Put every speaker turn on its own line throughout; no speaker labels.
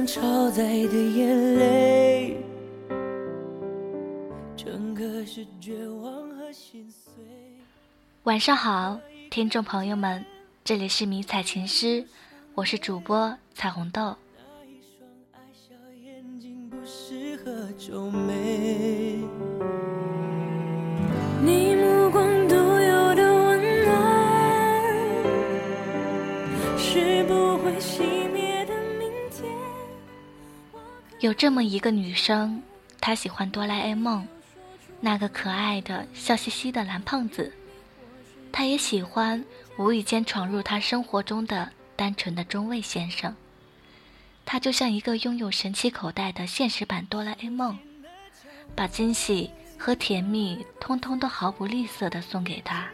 像超载的眼泪，整个是绝望和心碎。
晚上好，听众朋友们，这里是迷彩情诗，我是主播彩虹豆。
那一双爱笑眼睛不适合皱眉，你有
这么一个女生，她喜欢哆啦 A 梦，那个可爱的笑嘻嘻的蓝胖子。她也喜欢无意间闯入她生活中的单纯的中尉先生。他就像一个拥有神奇口袋的现实版哆啦 A 梦，把惊喜和甜蜜通通都毫不吝啬地送给他。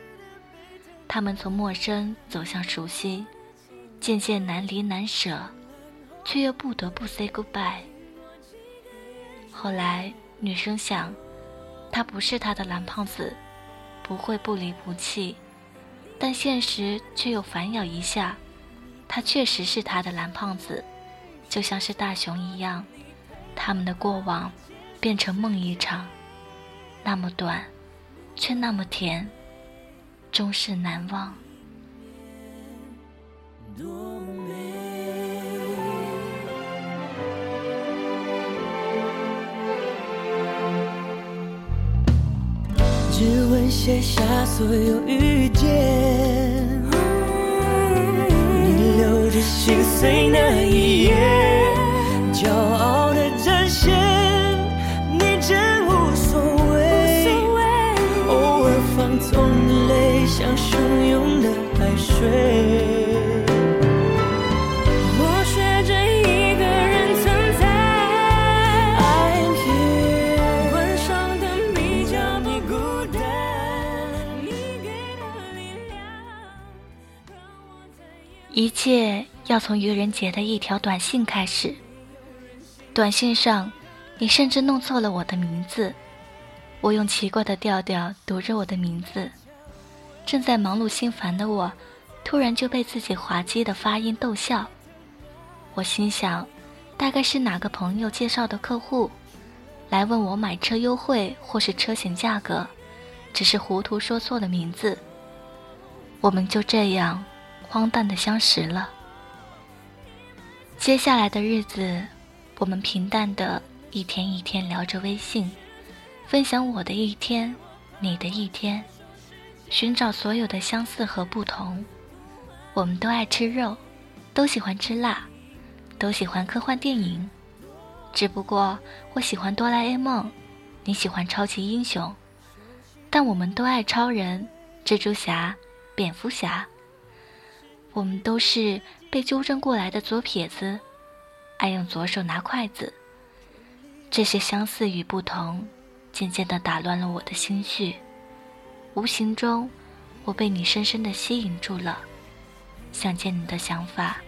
他们从陌生走向熟悉，渐渐难离难舍，却又不得不 say goodbye。后来，女生想，他不是她的蓝胖子，不会不离不弃，但现实却又反咬一下，他确实是她的蓝胖子。就像是大熊一样，他们的过往变成梦一场，那么短，却那么甜，终是难忘。
多美。只为写下所有遇见，你留着心碎那一页，骄傲的展现，你真无所谓。偶尔放纵的泪，像汹涌的海水。一
切要从愚人节的一条短信开始。短信上，你甚至弄错了我的名字。我用奇怪的调调读着我的名字，正在忙碌心烦的我，突然就被自己滑稽的发音逗笑。我心想，大概是哪个朋友介绍的客户，来问我买车优惠或是车险价格，只是糊涂说错了名字。我们就这样荒诞的相识了。接下来的日子，我们平淡的一天一天聊着微信，分享我的一天，你的一天，寻找所有的相似和不同。我们都爱吃肉，都喜欢吃辣，都喜欢科幻电影。只不过我喜欢哆啦 A 梦，你喜欢超级英雄，但我们都爱超人、蜘蛛侠、蝙蝠侠。我们都是被纠正过来的左撇子，爱用左手拿筷子。这些相似与不同，渐渐地打乱了我的心绪。无形中，我被你深深地吸引住了，想见你的想法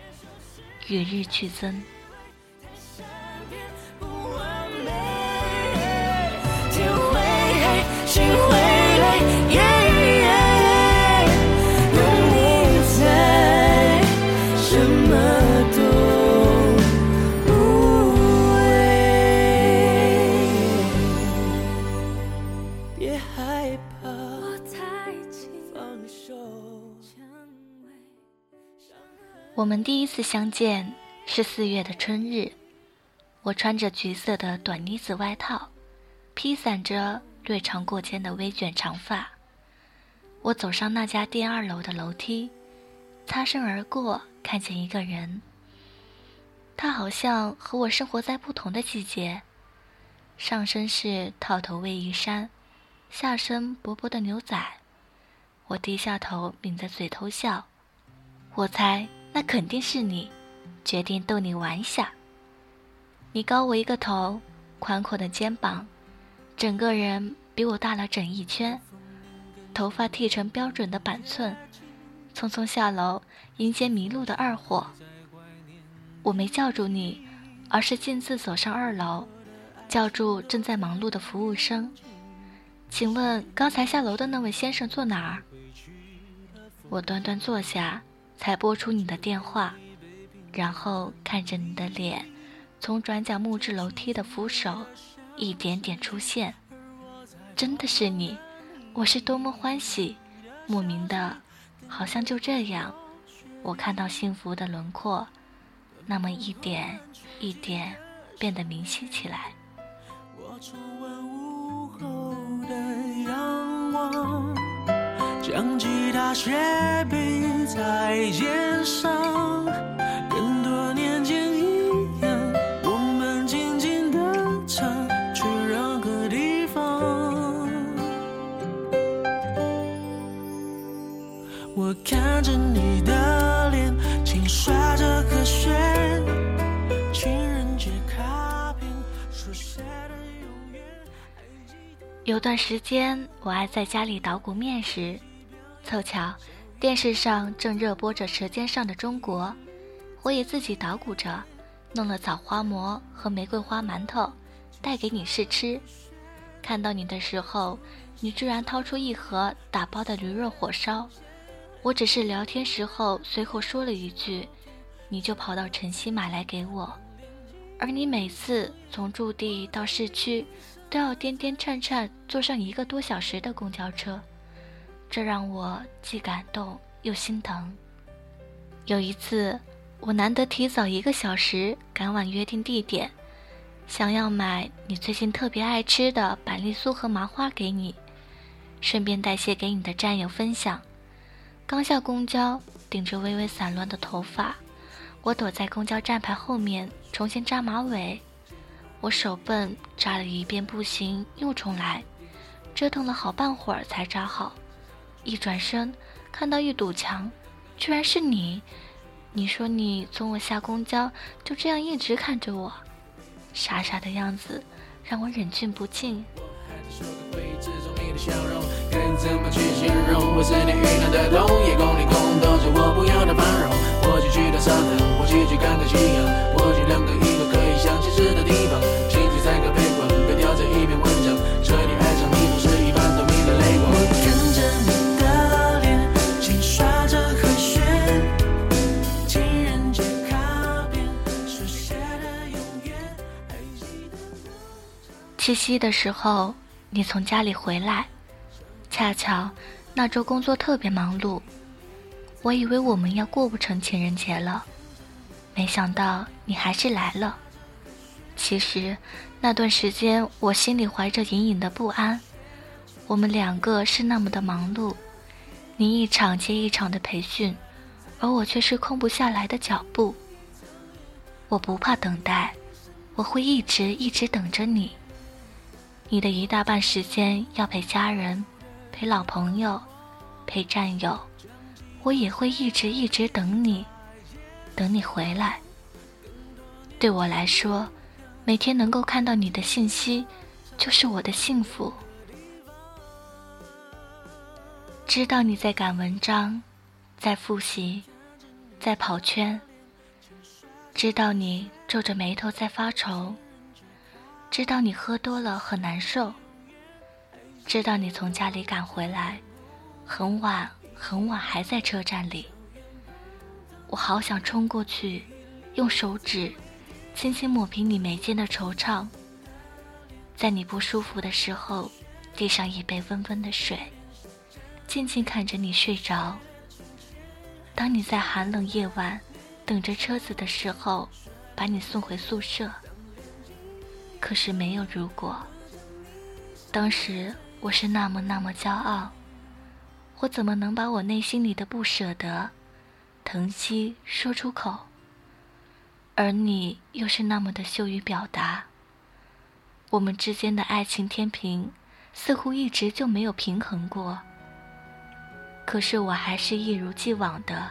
与日俱增。我们第一次相见是四月的春日，我穿着橘色的短呢子外套，披散着略长过肩的微卷长发。我走上那家店二楼的楼梯，擦身而过，看见一个人。他好像和我生活在不同的季节，上身是套头卫衣衫，下身薄薄的牛仔。我低下头，抿着嘴偷笑。我猜那肯定是你，决定逗你玩一下。你高我一个头，宽阔的肩膀，整个人比我大了整一圈，头发剃成标准的板寸，匆匆下楼迎接迷路的二货。我没叫住你，而是径自走上二楼，叫住正在忙碌的服务生：“请问刚才下楼的那位先生坐哪儿？”我端端坐下，才拨出你的电话，然后看着你的脸，从转角木质楼梯的扶手一点点出现。真的是你，我是多么欢喜，莫名的，好像就这样，我看到幸福的轮廓，那么一点一点变得明晰起来。
我重温午后的仰望，将吉他斜背在肩上，跟多年前一样，我们静静地唱，去任何地方。我看着你的脸，轻刷着和弦，情人节卡片书写的永远。还记得
有段时间，我爱在家里捣鼓面时，凑巧电视上正热播着《舌尖上的中国》，我也自己捣鼓着，弄了枣花馍和玫瑰花馒头，带给你试吃。看到你的时候，你居然掏出一盒打包的驴肉火烧，我只是聊天时候随口说了一句，你就跑到城西买来给我。而你每次从驻地到市区，都要颠颠颤颤坐上一个多小时的公交车，这让我既感动又心疼。有一次，我难得提早一个小时赶往约定地点，想要买你最近特别爱吃的板栗酥和麻花给你，顺便带些给你的战友分享。刚下公交，顶着微微散乱的头发，我躲在公交站牌后面重新扎马尾。我手笨，扎了一遍不行，又重来，折腾了好半会儿才扎好。一转身，看到一堵墙，居然是你。你说你从我下公交就这样一直看着我，傻傻的样子让我忍俊不禁。
我
七夕的时候，你从家里回来，恰巧那周工作特别忙碌，我以为我们要过不成情人节了，没想到你还是来了。其实那段时间我心里怀着隐隐的不安，我们两个是那么的忙碌，你一场接一场的培训，而我却是空不下来的脚步。我不怕等待，我会一直一直等着你。你的一大半时间要陪家人、陪老朋友、陪战友，我也会一直一直等你，等你回来。对我来说，每天能够看到你的信息，就是我的幸福。知道你在赶文章，在复习，在跑圈。知道你皱着眉头在发愁。知道你喝多了很难受，知道你从家里赶回来，很晚很晚还在车站里。我好想冲过去，用手指轻轻抹平你眉间的惆怅，在你不舒服的时候，递上一杯温温的水，静静看着你睡着。当你在寒冷夜晚等着车子的时候，把你送回宿舍。可是没有如果。当时我是那么那么骄傲，我怎么能把我内心里的不舍得、疼惜说出口？而你又是那么的羞于表达。我们之间的爱情天平似乎一直就没有平衡过。可是我还是一如既往的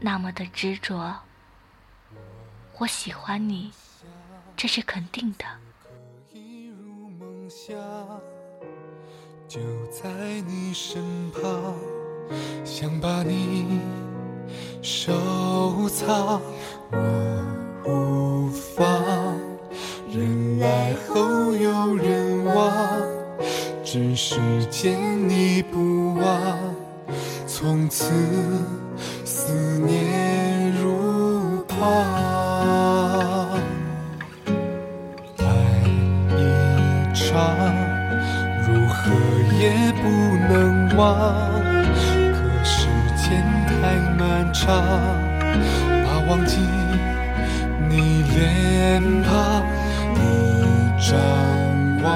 那么的执着。我喜欢你。这是肯定的。
可以入梦乡，就在你身旁，想把你收藏。我无妨，人来后有人往，只是见你不忘，从此思念如狂。如何也不能忘。可时间太漫长，怕忘记你脸庞，你张望，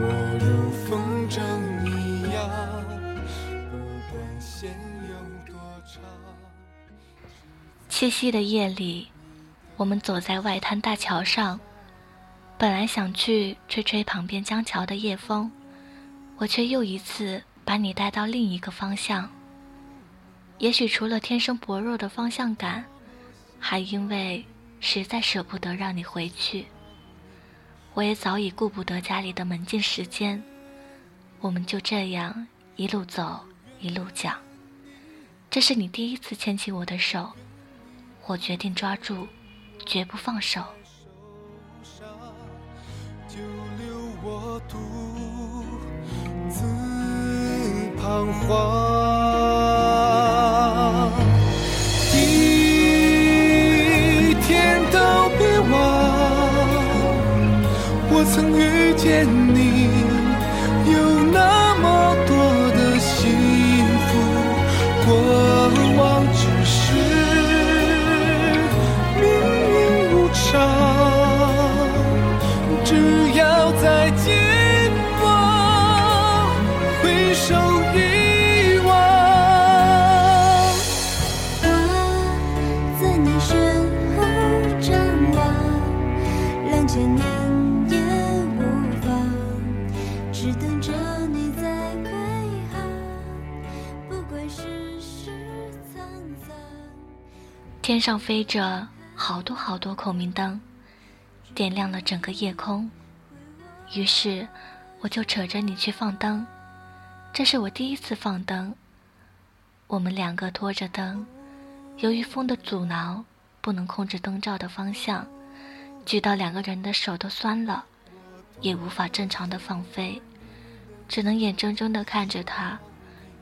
我如风筝一样，不管线有多长。
七夕的夜里，我们走在外滩大桥上。本来想去吹吹旁边江桥的夜风，我却又一次把你带到另一个方向。也许除了天生薄弱的方向感，还因为实在舍不得让你回去。我也早已顾不得家里的门禁时间，我们就这样一路走一路讲。这是你第一次牵起我的手，我决定抓住，绝不放手。
独自彷徨，一天都别忘，我曾遇见你，有那么多的幸福，过往只是命运无常。只要再见，回首一望。
我在你身后张望，两千年也无妨，只等着你在归航。不管世事沧桑。
天上飞着好多好多孔明灯。点亮了整个夜空，于是我就扯着你去放灯。这是我第一次放灯。我们两个拖着灯，由于风的阻挠，不能控制灯罩的方向，举到两个人的手都酸了，也无法正常的放飞，只能眼睁睁的看着它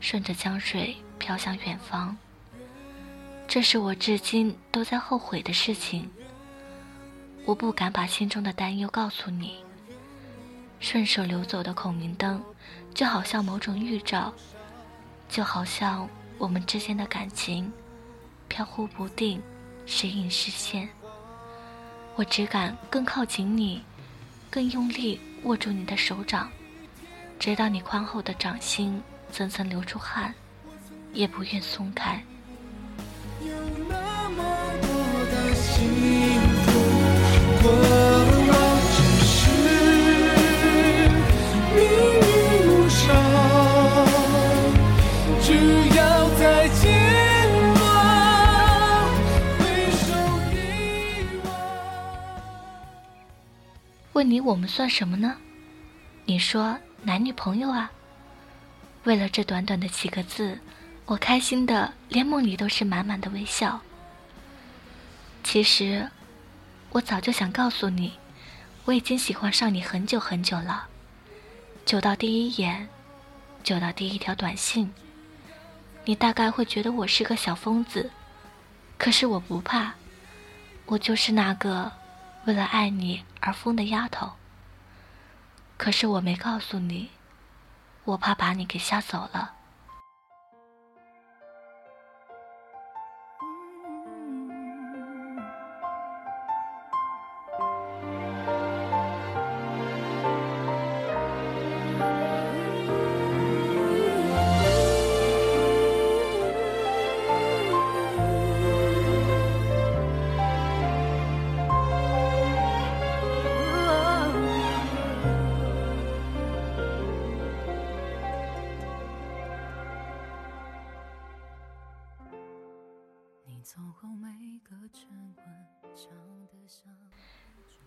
顺着江水飘向远方。这是我至今都在后悔的事情。我不敢把心中的担忧告诉你。顺手流走的孔明灯，就好像某种预兆，就好像我们之间的感情，飘忽不定，时隐时现。我只敢更靠近你，更用力握住你的手掌，直到你宽厚的掌心层层流出汗，也不愿松开。
有那么多的幸福，
问你我们算什么呢？你说男女朋友啊。为了这短短的几个字，我开心的连梦里都是满满的微笑。其实，我早就想告诉你，我已经喜欢上你很久很久了，久到第一眼，久到第一条短信。你大概会觉得我是个小疯子，可是我不怕，我就是那个为了爱你而疯的丫头。可是我没告诉你，我怕把你给吓走了。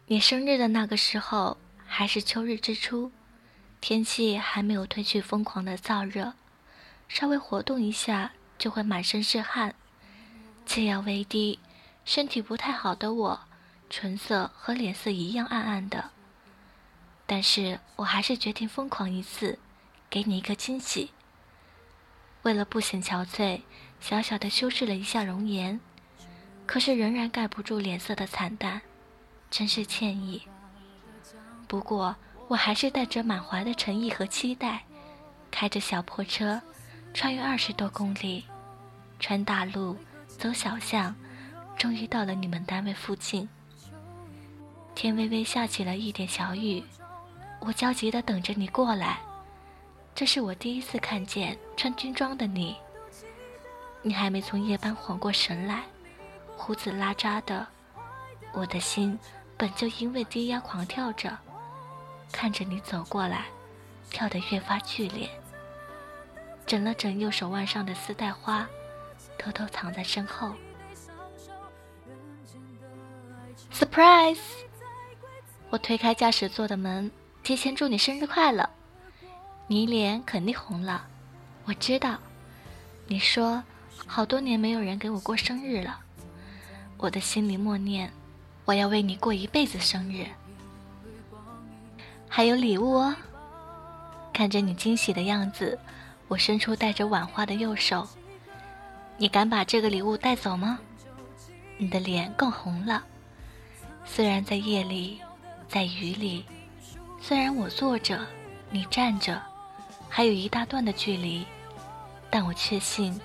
你
生日的那个时候还是秋日之初，天气还没有褪去疯狂的燥热，稍微活动一下就会满身是汗。气压微低，身体不太好的我，唇色和脸色一样暗暗的。但是我还是决定疯狂一次，给你一个惊喜。为了不显憔悴，小小的修饰了一下容颜，可是仍然盖不住脸色的惨淡，真是歉意。不过我还是带着满怀的诚意和期待，开着小破车，穿越二十多公里，穿大路，走小巷，终于到了你们单位附近。天微微下起了一点小雨，我焦急地等着你过来。这是我第一次看见穿军装的你，你还没从夜班缓过神来，胡子拉碴的，我的心本就因为低压狂跳着。看着你走过来，跳得越发剧烈。整了整右手腕上的丝带花，偷偷藏在身后。Surprise！我推开驾驶座的门，提前祝你生日快乐。你脸肯定红了，我知道。你说，好多年没有人给我过生日了。我的心里默念，我要为你过一辈子生日。还有礼物哦！看着你惊喜的样子，我伸出带着碗花的右手。你敢把这个礼物带走吗？你的脸更红了。虽然在夜里，在雨里，虽然我坐着，你站着，还有一大段的距离，但我确信，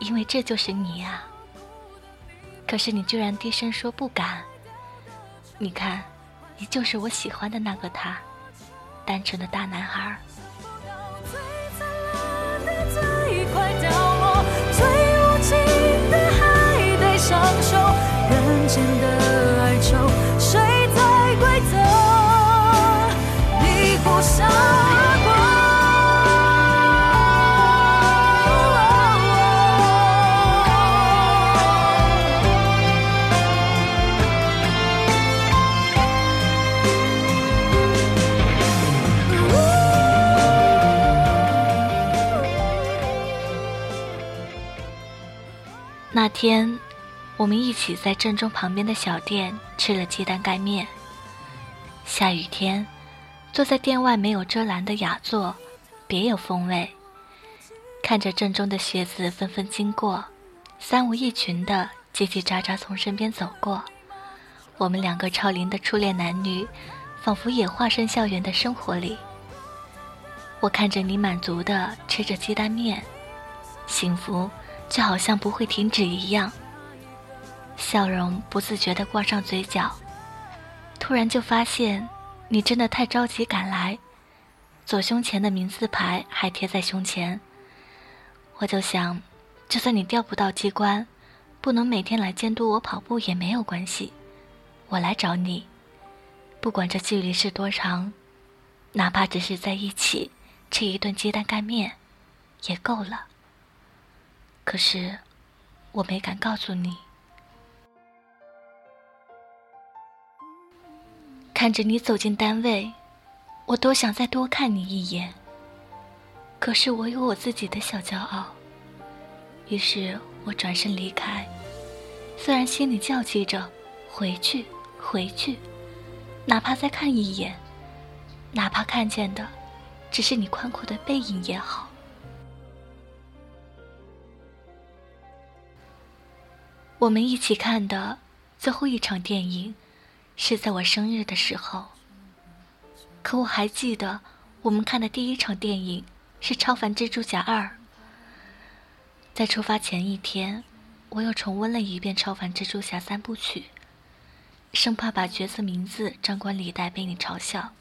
因为这就是你啊。可是你居然低声说不敢。你看，你就是我喜欢的那个他。单纯的大男孩。那天，我们一起在正中旁边的小店吃了鸡蛋盖面。下雨天，坐在店外没有遮拦的雅座，别有风味。看着正中的学子纷纷经过，三五一群的叽叽喳喳从身边走过，我们两个超龄的初恋男女，仿佛也化身校园的生活里。我看着你满足的吃着鸡蛋面，幸福。就好像不会停止一样，笑容不自觉地挂上嘴角。突然就发现，你真的太着急赶来，左胸前的名字牌还贴在胸前。我就想，就算你调不到机关，不能每天来监督我跑步也没有关系，我来找你，不管这距离是多长，哪怕只是在一起吃一顿鸡蛋盖面，也够了。可是，我没敢告诉你。看着你走进单位，我多想再多看你一眼。可是我有我自己的小骄傲，于是我转身离开。虽然心里叫急着回去，回去，哪怕再看一眼，哪怕看见的只是你宽阔的背影也好。我们一起看的最后一场电影，是在我生日的时候。可我还记得，我们看的第一场电影是《超凡蜘蛛侠二》。在出发前一天，我又重温了一遍《超凡蜘蛛侠》三部曲，生怕把角色名字张冠李戴被你嘲笑。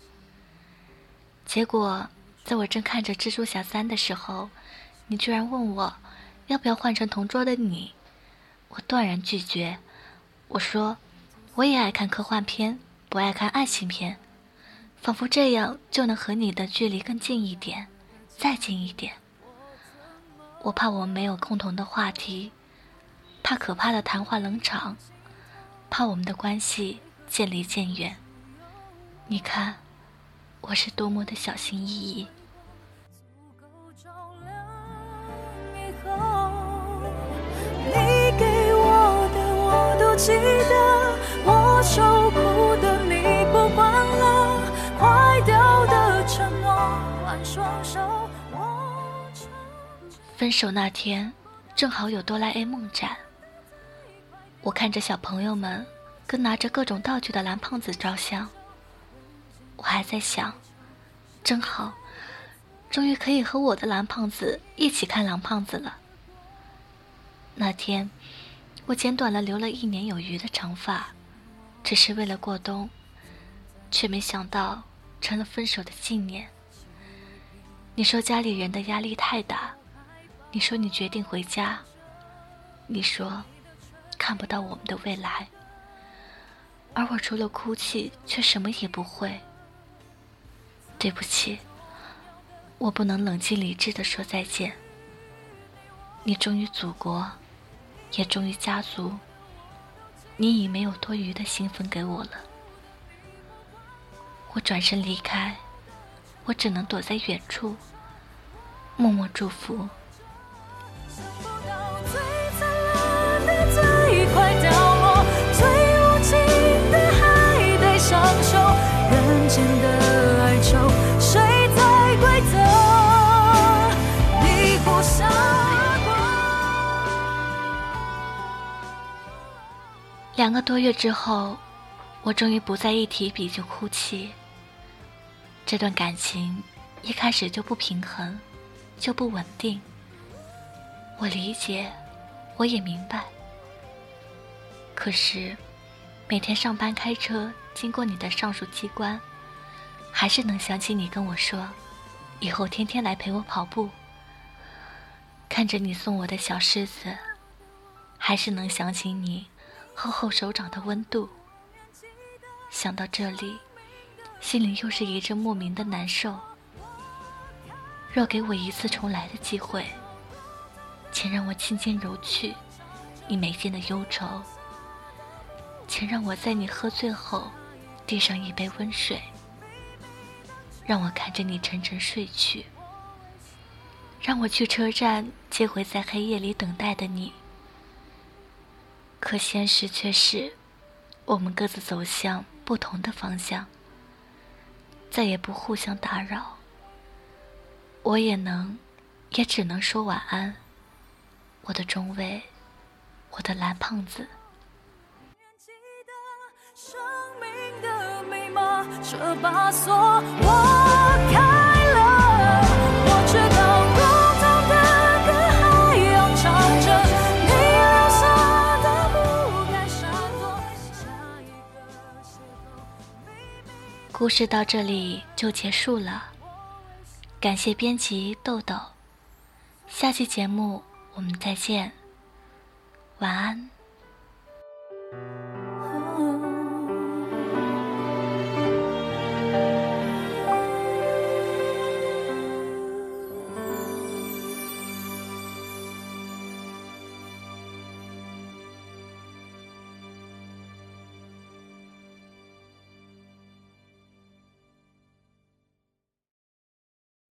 结果，在我正看着《蜘蛛侠三》的时候，你居然问我，要不要换成同桌的你。我断然拒绝。我说：“我也爱看科幻片，不爱看爱情片，仿佛这样就能和你的距离更近一点，再近一点。我怕我们没有共同的话题，怕可怕的谈话冷场，怕我们的关系渐离渐远。你看，我是多么的小心翼翼。”记得我受苦的你不管了，坏掉的承诺，换双手。分手那天，正好有哆啦 A 梦展。我看着小朋友们跟拿着各种道具的蓝胖子照相，我还在想，真好，终于可以和我的蓝胖子一起看蓝胖子了。那天，我剪短了留了一年有余的长发，只是为了过冬，却没想到成了分手的纪念。你说家里人的压力太大，你说你决定回家，你说看不到我们的未来，而我除了哭泣，却什么也不会。对不起，我不能冷静理智的说再见。你忠于祖国，也忠于家族。你已没有多余的兴奋给我了。我转身离开，我只能躲在远处，默默祝福。两个多月之后，我终于不再一提笔就哭泣。这段感情一开始就不平衡，就不稳定。我理解，我也明白。可是，每天上班开车经过你的上述机关，还是能想起你跟我说，以后天天来陪我跑步。看着你送我的小狮子，还是能想起你。厚厚手掌的温度，想到这里，心里又是一阵莫名的难受。若给我一次重来的机会，请让我轻轻揉去你眉间的忧愁，请让我在你喝醉后递上一杯温水，让我看着你沉沉睡去，让我去车站接回在黑夜里等待的你。可现实却是，我们各自走向不同的方向，再也不互相打扰。我也能，也只能说晚安，我的中尉，我的蓝胖子。这把锁我开了，故事到这里就结束了，感谢编辑豆豆，下期节目我们再见，晚安。